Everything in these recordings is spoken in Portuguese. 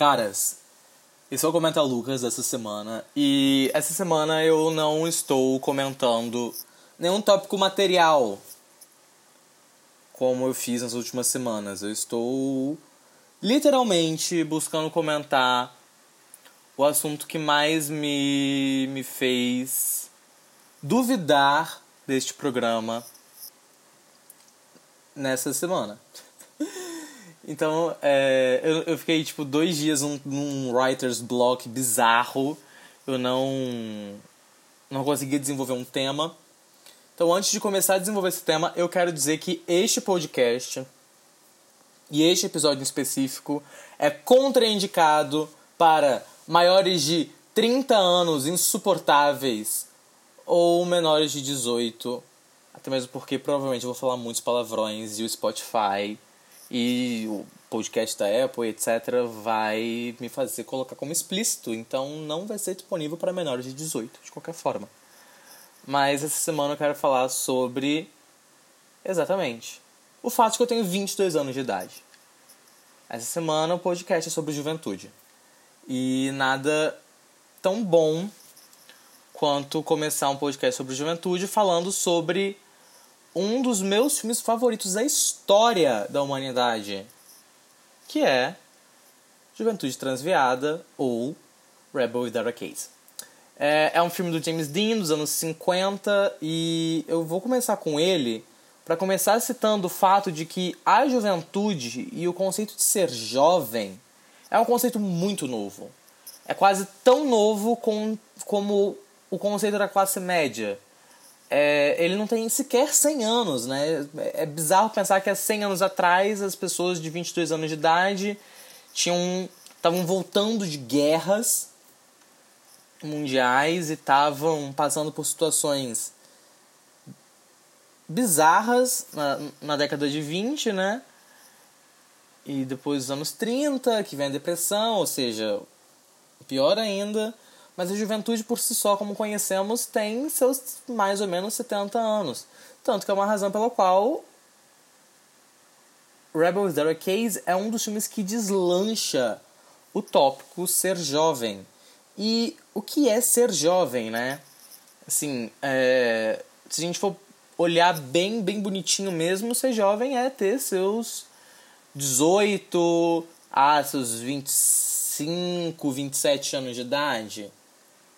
Caras, esse é o Comenta Lucas dessa semana. E essa semana eu não estou comentando nenhum tópico material como eu fiz nas últimas semanas. Eu estou literalmente buscando comentar o assunto que mais me, me fez duvidar deste programa nessa semana. Então, é, eu, eu fiquei, tipo, dois dias num, num writer's block bizarro. Eu não, não conseguia desenvolver um tema. Então, antes de começar a desenvolver esse tema, eu quero dizer que este podcast e este episódio em específico é contraindicado para maiores de 30 anos insuportáveis ou menores de 18. Até mesmo porque provavelmente eu vou falar muitos palavrões e o Spotify e o podcast da Apple, etc., vai me fazer colocar como explícito, então não vai ser disponível para menores de 18, de qualquer forma. Mas essa semana eu quero falar sobre. Exatamente. O fato de que eu tenho 22 anos de idade. Essa semana o podcast é sobre juventude. E nada tão bom quanto começar um podcast sobre juventude falando sobre um dos meus filmes favoritos da história da humanidade, que é Juventude Transviada ou Rebel Without a Case. É, é um filme do James Dean dos anos 50 e eu vou começar com ele para começar citando o fato de que a juventude e o conceito de ser jovem é um conceito muito novo. É quase tão novo com, como o conceito da classe média é, ele não tem sequer 100 anos, né? É bizarro pensar que há 100 anos atrás as pessoas de 22 anos de idade tinham estavam voltando de guerras mundiais e estavam passando por situações bizarras na, na década de 20, né? E depois dos anos 30, que vem a depressão, ou seja, pior ainda. Mas a juventude por si só, como conhecemos, tem seus mais ou menos 70 anos. Tanto que é uma razão pela qual Rebel Without a Case é um dos filmes que deslancha o tópico ser jovem. E o que é ser jovem, né? Assim, é, se a gente for olhar bem, bem bonitinho mesmo, ser jovem é ter seus 18 a seus 25, 27 anos de idade.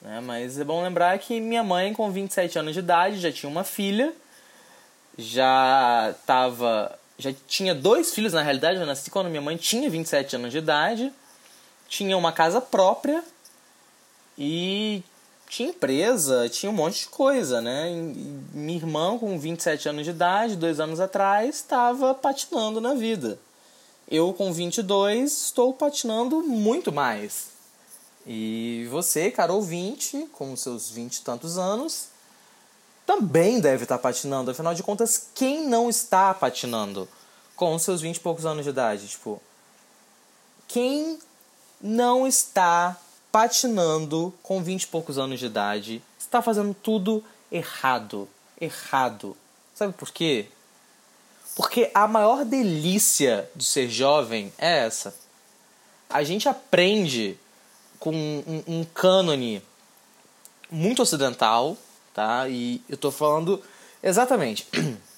Né? Mas é bom lembrar que minha mãe, com 27 anos de idade, já tinha uma filha, já tava. Já tinha dois filhos, na realidade, eu nasci quando minha mãe tinha 27 anos de idade, tinha uma casa própria e tinha empresa, tinha um monte de coisa, né? E minha irmã, com 27 anos de idade, dois anos atrás, estava patinando na vida. Eu, com 22, estou patinando muito mais. E você, caro ouvinte, com seus vinte e tantos anos, também deve estar patinando. Afinal de contas, quem não está patinando com seus vinte e poucos anos de idade? Tipo, quem não está patinando com vinte e poucos anos de idade está fazendo tudo errado. Errado. Sabe por quê? Porque a maior delícia de ser jovem é essa. A gente aprende com um, um cânone muito ocidental, tá? E eu tô falando exatamente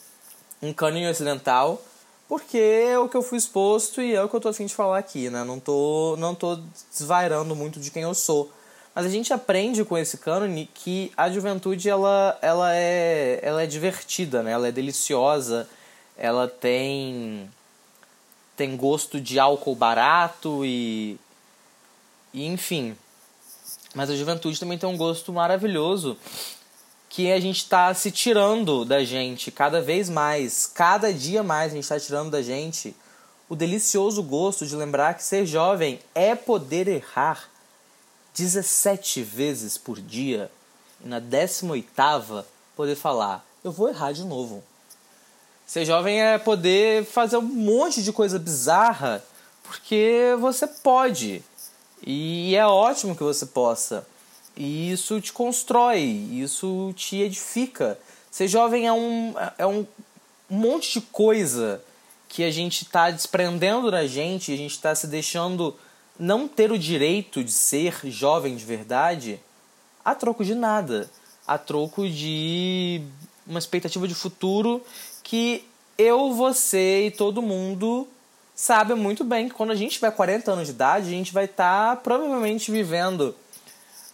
um cânone ocidental, porque é o que eu fui exposto e é o que eu tô afim de falar aqui, né? Não tô, não tô desvairando muito de quem eu sou. Mas a gente aprende com esse cânone que a juventude ela, ela, é, ela é divertida, né? Ela é deliciosa, ela tem tem gosto de álcool barato e e enfim. Mas a juventude também tem um gosto maravilhoso que a gente está se tirando da gente cada vez mais. Cada dia mais a gente está tirando da gente o delicioso gosto de lembrar que ser jovem é poder errar 17 vezes por dia e na 18 poder falar: eu vou errar de novo. Ser jovem é poder fazer um monte de coisa bizarra porque você pode. E é ótimo que você possa. E isso te constrói, isso te edifica. Ser jovem é um, é um monte de coisa que a gente está desprendendo da gente, a gente está se deixando não ter o direito de ser jovem de verdade a troco de nada, a troco de uma expectativa de futuro que eu, você e todo mundo sabe muito bem que quando a gente tiver 40 anos de idade, a gente vai estar tá, provavelmente vivendo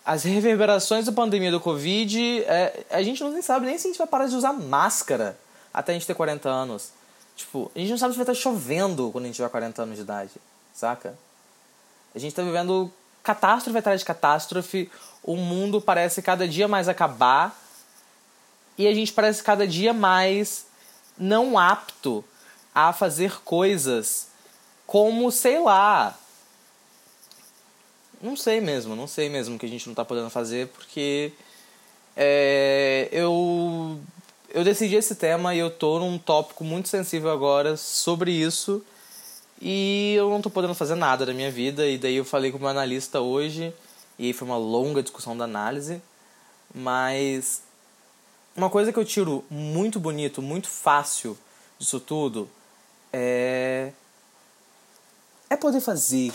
as reverberações da pandemia do Covid. É, a gente não sabe nem se a gente vai parar de usar máscara até a gente ter 40 anos. Tipo, a gente não sabe se vai estar chovendo quando a gente tiver 40 anos de idade, saca? A gente está vivendo catástrofe atrás de catástrofe, o mundo parece cada dia mais acabar e a gente parece cada dia mais não apto a fazer coisas como, sei lá. Não sei mesmo, não sei mesmo que a gente não está podendo fazer porque é, eu eu decidi esse tema e eu tô num tópico muito sensível agora sobre isso. E eu não tô podendo fazer nada da minha vida. E daí eu falei com o meu analista hoje e foi uma longa discussão da análise, mas uma coisa que eu tiro muito bonito, muito fácil disso tudo é é poder fazer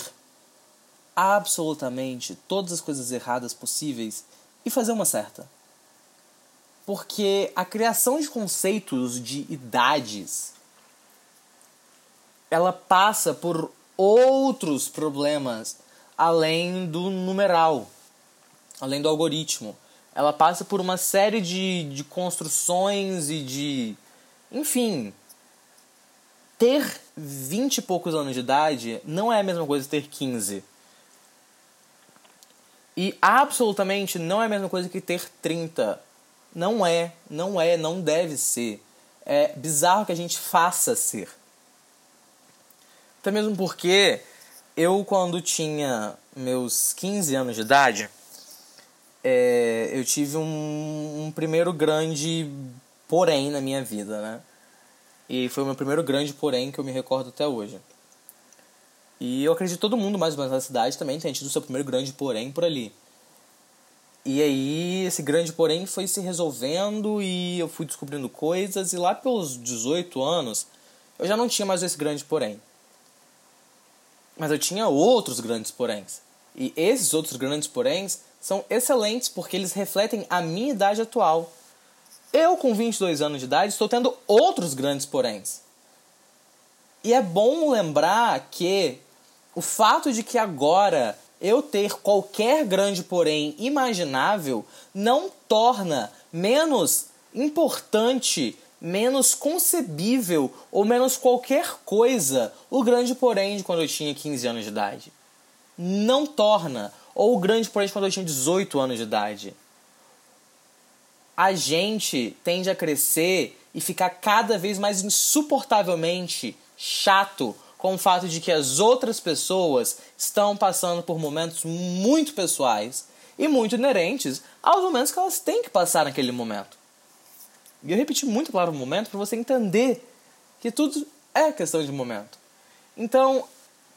absolutamente todas as coisas erradas possíveis e fazer uma certa. Porque a criação de conceitos de idades ela passa por outros problemas além do numeral, além do algoritmo. Ela passa por uma série de, de construções e de. Enfim. Ter 20 e poucos anos de idade não é a mesma coisa ter 15. E absolutamente não é a mesma coisa que ter 30. Não é, não é, não deve ser. É bizarro que a gente faça ser. Até mesmo porque eu, quando tinha meus 15 anos de idade, é, eu tive um, um, primeiro grande porém na minha vida, né? E foi o meu primeiro grande porém que eu me recordo até hoje. E eu acredito que todo mundo mais ou menos na cidade também tem tido seu primeiro grande porém por ali. E aí, esse grande porém foi se resolvendo e eu fui descobrindo coisas. E lá pelos 18 anos, eu já não tinha mais esse grande porém. Mas eu tinha outros grandes poréns. E esses outros grandes poréns são excelentes porque eles refletem a minha idade atual. Eu, com 22 anos de idade, estou tendo outros grandes poréns. E é bom lembrar que o fato de que agora eu ter qualquer grande porém imaginável não torna menos importante, menos concebível ou menos qualquer coisa o grande porém de quando eu tinha 15 anos de idade. Não torna. Ou o grande porém de quando eu tinha 18 anos de idade. A gente tende a crescer e ficar cada vez mais insuportavelmente chato com o fato de que as outras pessoas estão passando por momentos muito pessoais e muito inerentes aos momentos que elas têm que passar naquele momento. E eu repeti muito a palavra momento para você entender que tudo é questão de momento. Então,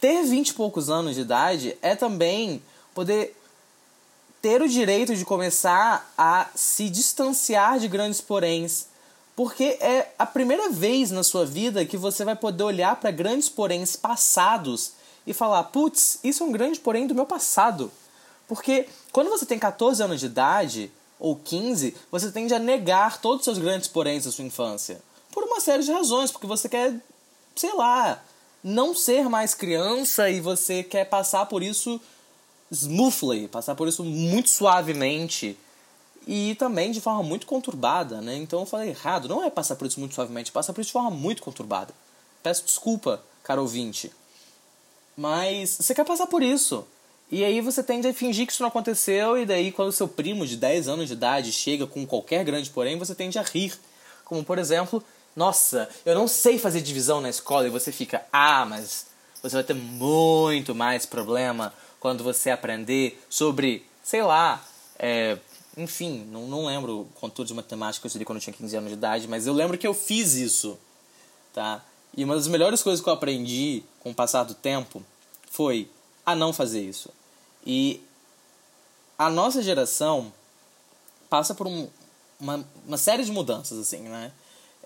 ter vinte e poucos anos de idade é também poder ter o direito de começar a se distanciar de grandes poréns porque é a primeira vez na sua vida que você vai poder olhar para grandes poréns passados e falar: putz, isso é um grande porém do meu passado. Porque quando você tem 14 anos de idade, ou 15, você tende a negar todos os seus grandes poréns da sua infância. Por uma série de razões, porque você quer, sei lá, não ser mais criança e você quer passar por isso smoothly, passar por isso muito suavemente e também de forma muito conturbada, né? Então eu falei errado, não é passar por isso muito suavemente, passa por isso de forma muito conturbada. Peço desculpa, caro ouvinte. Mas você quer passar por isso. E aí você tende a fingir que isso não aconteceu, e daí quando seu primo de 10 anos de idade chega com qualquer grande porém, você tende a rir. Como por exemplo, nossa, eu não sei fazer divisão na escola, e você fica, ah, mas você vai ter muito mais problema quando você aprender sobre, sei lá, é, enfim, não, não lembro conteúdo de matemática que eu estudei quando eu tinha 15 anos de idade, mas eu lembro que eu fiz isso, tá? E uma das melhores coisas que eu aprendi com o passar do tempo foi a não fazer isso. E a nossa geração passa por um, uma, uma série de mudanças, assim, né?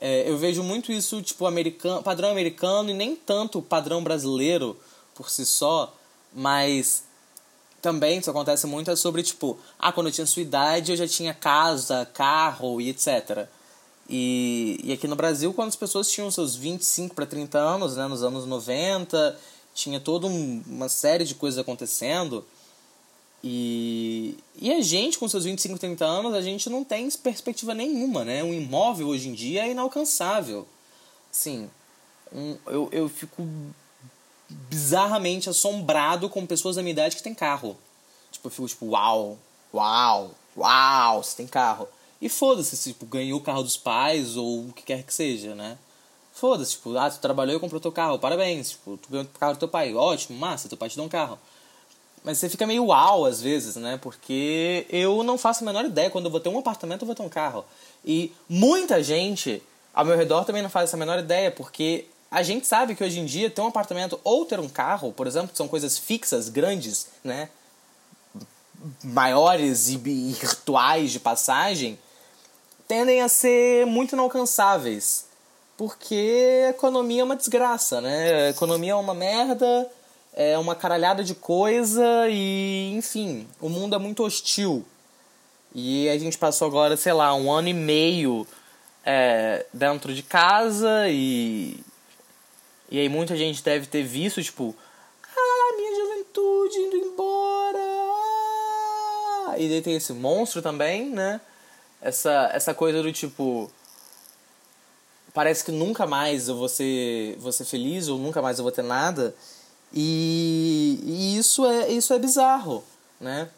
É, eu vejo muito isso, tipo, americano, padrão americano e nem tanto padrão brasileiro por si só, Mas também isso acontece muito é sobre, tipo, ah, quando eu tinha sua idade eu já tinha casa, carro e etc. E, e aqui no Brasil, quando as pessoas tinham seus 25 para 30 anos, né, nos anos 90, tinha toda um, uma série de coisas acontecendo. E, e a gente, com seus 25, 30 anos, a gente não tem perspectiva nenhuma, né? Um imóvel hoje em dia é inalcançável. Assim, um, eu, eu fico bizarramente assombrado com pessoas da minha idade que têm carro. Tipo, eu fico tipo, uau, uau, uau, você tem carro. E foda-se, tipo, ganhou o carro dos pais ou o que quer que seja, né? Foda-se, tipo, ah, tu trabalhou e comprou teu carro, parabéns. Tipo, tu ganhou o carro do teu pai, ótimo, massa, teu pai te deu um carro. Mas você fica meio uau às vezes, né? Porque eu não faço a menor ideia. Quando eu vou ter um apartamento, eu vou ter um carro. E muita gente ao meu redor também não faz essa menor ideia, porque a gente sabe que hoje em dia ter um apartamento ou ter um carro, por exemplo, que são coisas fixas, grandes, né? Maiores e virtuais de passagem, tendem a ser muito inalcançáveis. Porque a economia é uma desgraça, né? A economia é uma merda, é uma caralhada de coisa e, enfim, o mundo é muito hostil. E a gente passou agora, sei lá, um ano e meio é, dentro de casa e e aí muita gente deve ter visto, tipo, ah, minha juventude indo embora. E daí tem esse monstro também, né? Essa, essa coisa do tipo. Parece que nunca mais eu vou ser, vou ser feliz ou nunca mais eu vou ter nada. E, e isso, é, isso é bizarro, né?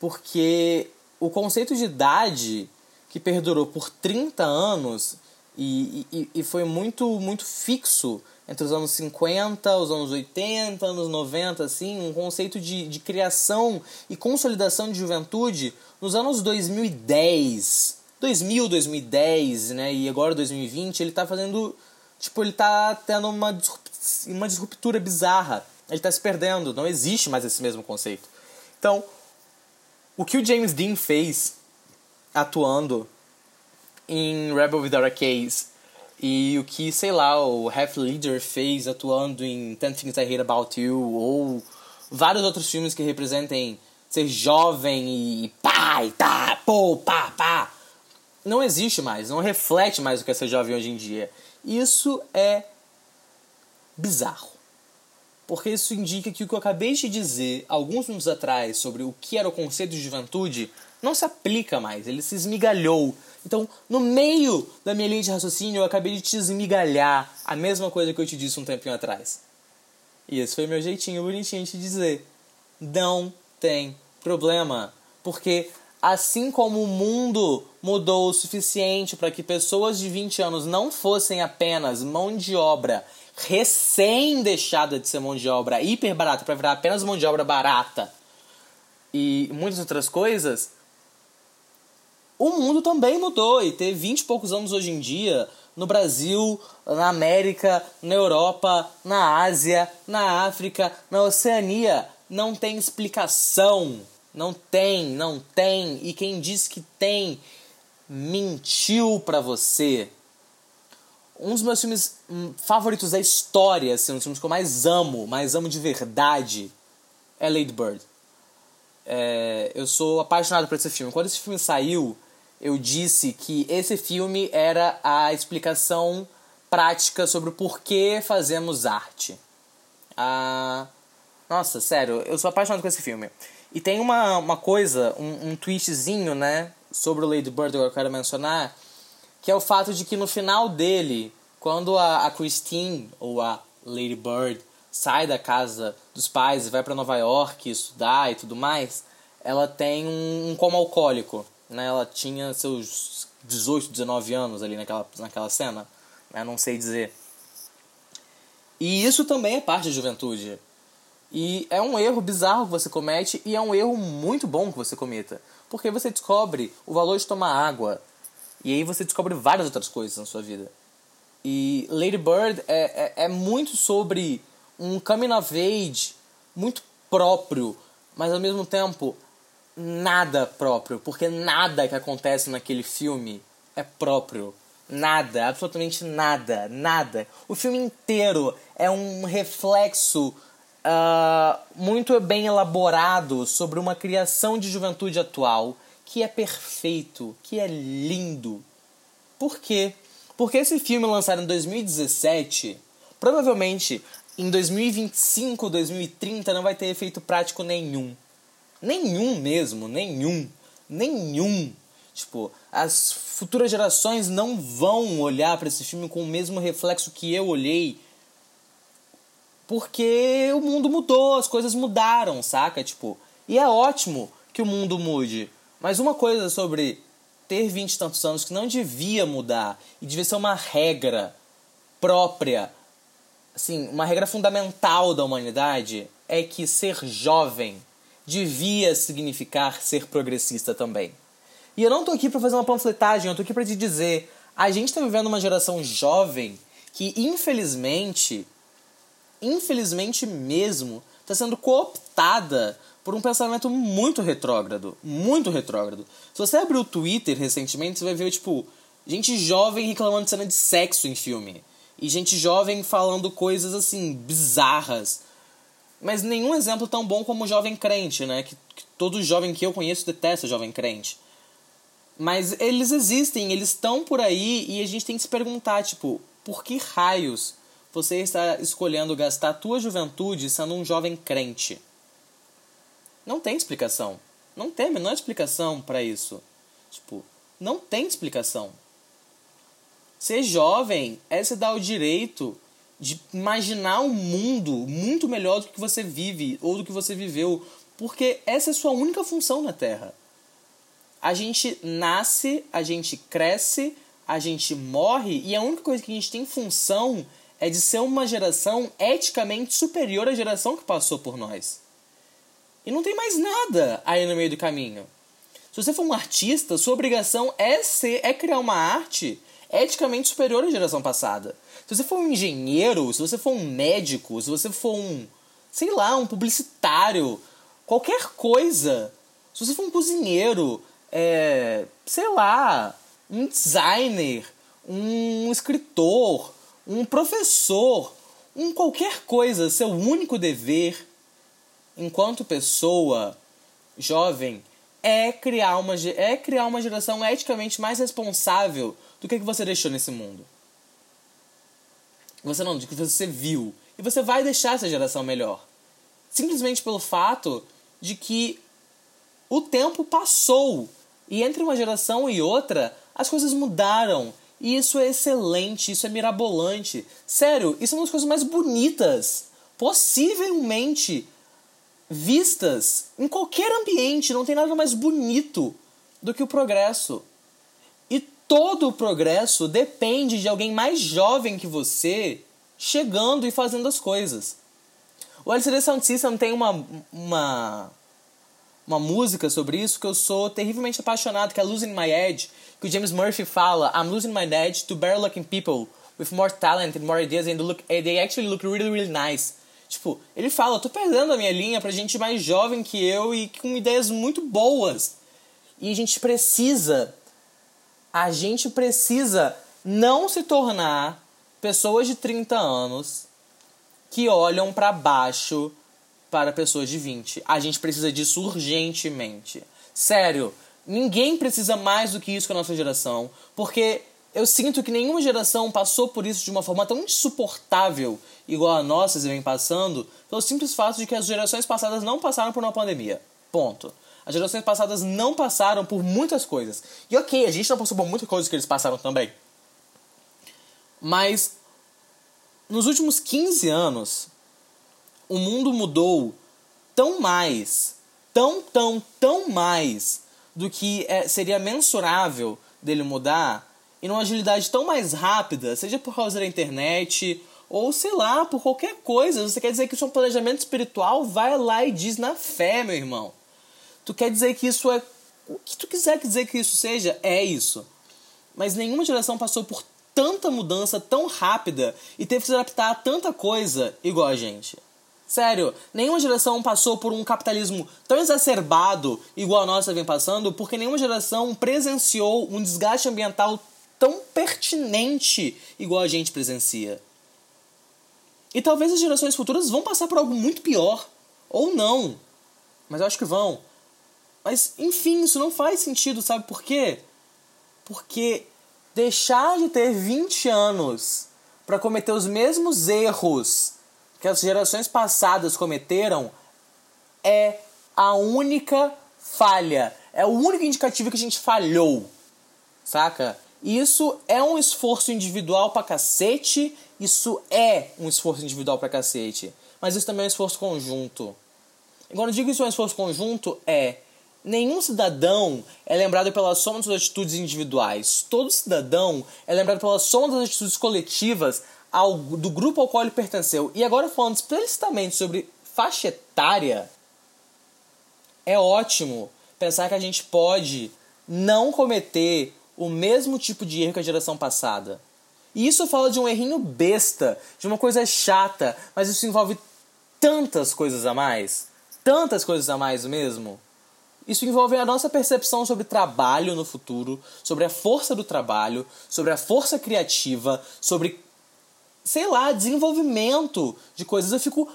Porque o conceito de idade que perdurou por 30 anos e, e, e foi muito, muito fixo entre os anos 50, os anos 80, anos 90, assim, um conceito de, de criação e consolidação de juventude nos anos 2010. 2000, 2010, né, e agora 2020, ele tá fazendo, tipo, ele tá tendo uma, uma disruptura bizarra. Ele tá se perdendo, não existe mais esse mesmo conceito. Então, o que o James Dean fez atuando em Rebel Without a Case e o que, sei lá, o Half Leader fez atuando em Ten Things I Hate About You ou vários outros filmes que representem ser jovem e pá, e tá, pô, pá, pá. Não existe mais, não reflete mais o que é ser jovem hoje em dia. Isso é bizarro. Porque isso indica que o que eu acabei de dizer alguns minutos atrás sobre o que era o conceito de juventude não se aplica mais, ele se esmigalhou. Então, no meio da minha linha de raciocínio, eu acabei de te esmigalhar a mesma coisa que eu te disse um tempinho atrás. E esse foi meu jeitinho bonitinho de dizer. Não tem problema. Porque assim como o mundo mudou o suficiente para que pessoas de 20 anos não fossem apenas mão de obra recém deixada de ser mão de obra hiper barata para virar apenas mão de obra barata e muitas outras coisas, o mundo também mudou e ter 20 e poucos anos hoje em dia no Brasil, na América, na Europa, na Ásia, na África, na Oceania não tem explicação. Não tem, não tem. E quem diz que tem mentiu para você. Um dos meus filmes hum, favoritos da história, assim, um dos filmes que eu mais amo, mais amo de verdade, é Lady Bird. É, eu sou apaixonado por esse filme. Quando esse filme saiu, eu disse que esse filme era a explicação prática sobre o porquê fazemos arte. Ah, nossa, sério, eu sou apaixonado com esse filme. E tem uma, uma coisa, um, um twistzinho, né, sobre o Lady Bird que eu quero mencionar, que é o fato de que no final dele, quando a, a Christine, ou a Lady Bird, sai da casa dos pais e vai para Nova York estudar e tudo mais, ela tem um, um coma alcoólico né, ela tinha seus 18, 19 anos ali naquela, naquela cena, né, não sei dizer. E isso também é parte da juventude. E é um erro bizarro que você comete e é um erro muito bom que você cometa. Porque você descobre o valor de tomar água. E aí você descobre várias outras coisas na sua vida. E Lady Bird é, é, é muito sobre um coming of age muito próprio, mas ao mesmo tempo nada próprio, porque nada que acontece naquele filme é próprio. Nada, absolutamente nada, nada. O filme inteiro é um reflexo uh, muito bem elaborado sobre uma criação de juventude atual que é perfeito, que é lindo. Por quê? Porque esse filme lançado em 2017, provavelmente em 2025, 2030 não vai ter efeito prático nenhum. Nenhum mesmo, nenhum. Nenhum. Tipo, as futuras gerações não vão olhar para esse filme com o mesmo reflexo que eu olhei. Porque o mundo mudou, as coisas mudaram, saca? Tipo, e é ótimo que o mundo mude. Mas uma coisa sobre ter vinte e tantos anos que não devia mudar e devia ser uma regra própria, assim, uma regra fundamental da humanidade é que ser jovem devia significar ser progressista também. E eu não tô aqui para fazer uma panfletagem, eu tô aqui para te dizer, a gente tá vivendo uma geração jovem que infelizmente, infelizmente mesmo, está sendo cooptada por um pensamento muito retrógrado, muito retrógrado. Se você abrir o Twitter recentemente, você vai ver tipo gente jovem reclamando de cena de sexo em filme e gente jovem falando coisas assim bizarras. Mas nenhum exemplo tão bom como o jovem crente, né? Que, que todo jovem que eu conheço detesta o jovem crente. Mas eles existem, eles estão por aí e a gente tem que se perguntar, tipo, por que raios você está escolhendo gastar a tua juventude sendo um jovem crente? Não tem explicação. Não tem a menor explicação para isso. Tipo, não tem explicação. Ser jovem é se dar o direito de imaginar um mundo muito melhor do que você vive ou do que você viveu, porque essa é a sua única função na Terra. A gente nasce, a gente cresce, a gente morre e a única coisa que a gente tem função é de ser uma geração eticamente superior à geração que passou por nós. E não tem mais nada aí no meio do caminho. Se você for um artista, sua obrigação é ser, é criar uma arte eticamente superior à geração passada. Se você for um engenheiro, se você for um médico, se você for um, sei lá, um publicitário, qualquer coisa. Se você for um cozinheiro, é, sei lá, um designer, um escritor, um professor, um qualquer coisa, seu único dever enquanto pessoa jovem, é criar uma, é criar uma geração eticamente mais responsável do que, que você deixou nesse mundo. Você não, do que você viu. E você vai deixar essa geração melhor. Simplesmente pelo fato de que o tempo passou. E entre uma geração e outra, as coisas mudaram. E isso é excelente, isso é mirabolante. Sério, isso é uma das coisas mais bonitas, possivelmente vistas em qualquer ambiente. Não tem nada mais bonito do que o progresso. E todo o progresso depende de alguém mais jovem que você chegando e fazendo as coisas. O LCD Sound System tem uma, uma, uma música sobre isso que eu sou terrivelmente apaixonado, que é Losing My Edge, que o James Murphy fala I'm losing my edge to better looking people with more talent and more ideas and look, they actually look really, really nice. Tipo, ele fala, eu tô perdendo a minha linha pra gente mais jovem que eu e com ideias muito boas. E a gente precisa, a gente precisa não se tornar pessoas de 30 anos que olham para baixo para pessoas de 20. A gente precisa disso urgentemente. Sério, ninguém precisa mais do que isso com a nossa geração, porque eu sinto que nenhuma geração passou por isso de uma forma tão insuportável igual a nossa vem passando, pelo simples fato de que as gerações passadas não passaram por uma pandemia. Ponto. As gerações passadas não passaram por muitas coisas. E ok, a gente não passou por muitas coisas que eles passaram também. Mas nos últimos 15 anos, o mundo mudou tão mais, tão, tão, tão mais do que é, seria mensurável dele mudar e numa agilidade tão mais rápida, seja por causa da internet ou sei lá, por qualquer coisa. Você quer dizer que o seu planejamento espiritual vai lá e diz na fé, meu irmão. Tu quer dizer que isso é o que tu quiser dizer que isso seja, é isso. Mas nenhuma geração passou por tanta mudança tão rápida e teve que se adaptar a tanta coisa igual a gente. Sério, nenhuma geração passou por um capitalismo tão exacerbado igual a nossa vem passando, porque nenhuma geração presenciou um desgaste ambiental tão pertinente igual a gente presencia. E talvez as gerações futuras vão passar por algo muito pior. Ou não. Mas eu acho que vão. Mas, enfim, isso não faz sentido, sabe por quê? Porque deixar de ter 20 anos para cometer os mesmos erros que as gerações passadas cometeram é a única falha. É o único indicativo que a gente falhou. Saca? Isso é um esforço individual pra cacete. Isso é um esforço individual pra cacete. Mas isso também é um esforço conjunto. E quando eu digo isso é um esforço conjunto, é. Nenhum cidadão é lembrado pela soma das atitudes individuais. Todo cidadão é lembrado pela soma das atitudes coletivas ao, do grupo ao qual ele pertenceu. E agora falando explicitamente sobre faixa etária, é ótimo pensar que a gente pode não cometer o mesmo tipo de erro que a geração passada. E isso fala de um errinho besta, de uma coisa chata, mas isso envolve tantas coisas a mais, tantas coisas a mais mesmo. Isso envolve a nossa percepção sobre trabalho no futuro, sobre a força do trabalho, sobre a força criativa, sobre, sei lá, desenvolvimento de coisas. Eu fico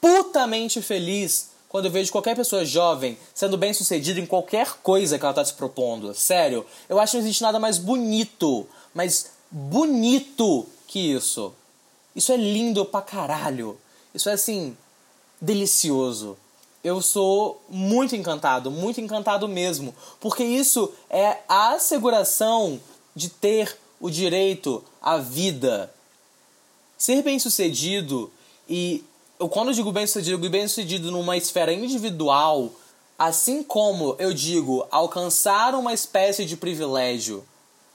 putamente feliz quando eu vejo qualquer pessoa jovem sendo bem sucedida em qualquer coisa que ela está se propondo. Sério, eu acho que não existe nada mais bonito, mais bonito que isso. Isso é lindo pra caralho. Isso é assim, delicioso. Eu sou muito encantado, muito encantado mesmo, porque isso é a asseguração de ter o direito à vida. Ser bem sucedido e quando eu digo bem-sucedido, eu digo bem-sucedido numa esfera individual, assim como eu digo alcançar uma espécie de privilégio.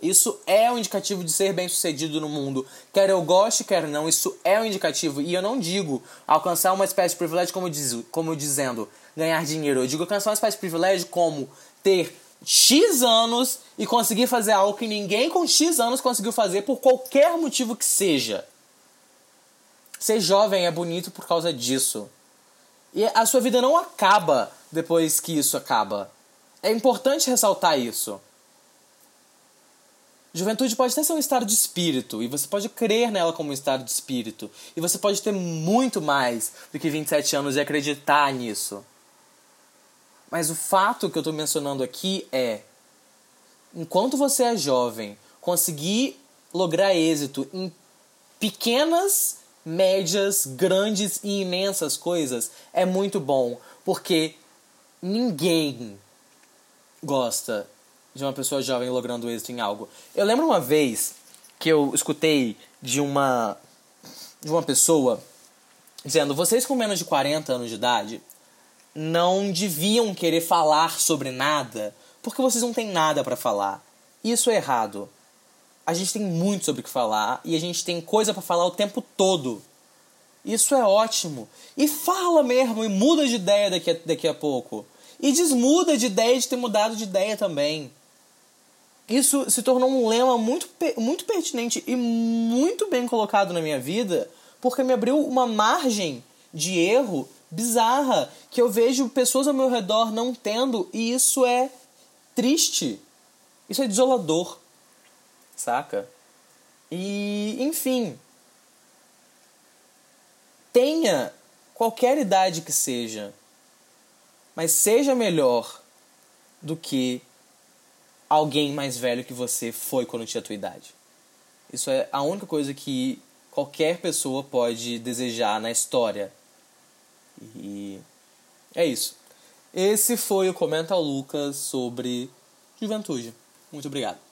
Isso é um indicativo de ser bem-sucedido no mundo. Quer eu goste, quer não, isso é um indicativo. E eu não digo alcançar uma espécie de privilégio como, diz, como dizendo ganhar dinheiro. Eu digo alcançar uma espécie de privilégio como ter X anos e conseguir fazer algo que ninguém com X anos conseguiu fazer por qualquer motivo que seja. Ser jovem é bonito por causa disso. E a sua vida não acaba depois que isso acaba. É importante ressaltar isso. Juventude pode até ser um estado de espírito, e você pode crer nela como um estado de espírito. E você pode ter muito mais do que 27 anos e acreditar nisso. Mas o fato que eu estou mencionando aqui é: enquanto você é jovem, conseguir lograr êxito em pequenas médias, grandes e imensas coisas é muito bom, porque ninguém gosta de uma pessoa jovem logrando êxito em algo. Eu lembro uma vez que eu escutei de uma de uma pessoa dizendo: "Vocês com menos de 40 anos de idade não deviam querer falar sobre nada, porque vocês não têm nada para falar. Isso é errado a gente tem muito sobre o que falar e a gente tem coisa para falar o tempo todo. Isso é ótimo. E fala mesmo, e muda de ideia daqui a, daqui a pouco. E desmuda de ideia de ter mudado de ideia também. Isso se tornou um lema muito, muito pertinente e muito bem colocado na minha vida, porque me abriu uma margem de erro bizarra que eu vejo pessoas ao meu redor não tendo, e isso é triste. Isso é desolador saca? E, enfim, tenha qualquer idade que seja, mas seja melhor do que alguém mais velho que você foi quando tinha a tua idade. Isso é a única coisa que qualquer pessoa pode desejar na história. E é isso. Esse foi o Comenta Lucas sobre juventude. Muito obrigado.